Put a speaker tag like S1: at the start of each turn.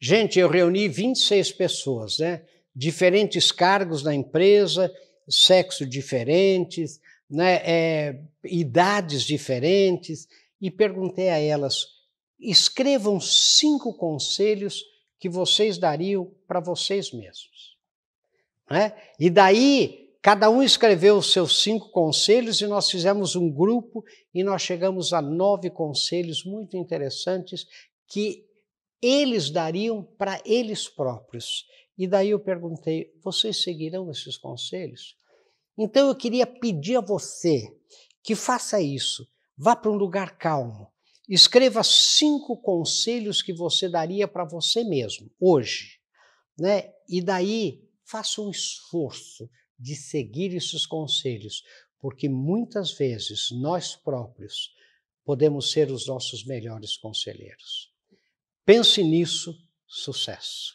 S1: Gente, eu reuni 26 pessoas, né? Diferentes cargos na empresa, sexo diferentes, né? É, idades diferentes, e perguntei a elas: escrevam cinco conselhos que vocês dariam para vocês mesmos. Né? E daí, cada um escreveu os seus cinco conselhos e nós fizemos um grupo e nós chegamos a nove conselhos muito interessantes que eles dariam para eles próprios. E daí eu perguntei: vocês seguirão esses conselhos? Então eu queria pedir a você que faça isso. Vá para um lugar calmo. Escreva cinco conselhos que você daria para você mesmo hoje, né? E daí faça um esforço de seguir esses conselhos, porque muitas vezes nós próprios podemos ser os nossos melhores conselheiros. Pense nisso, sucesso!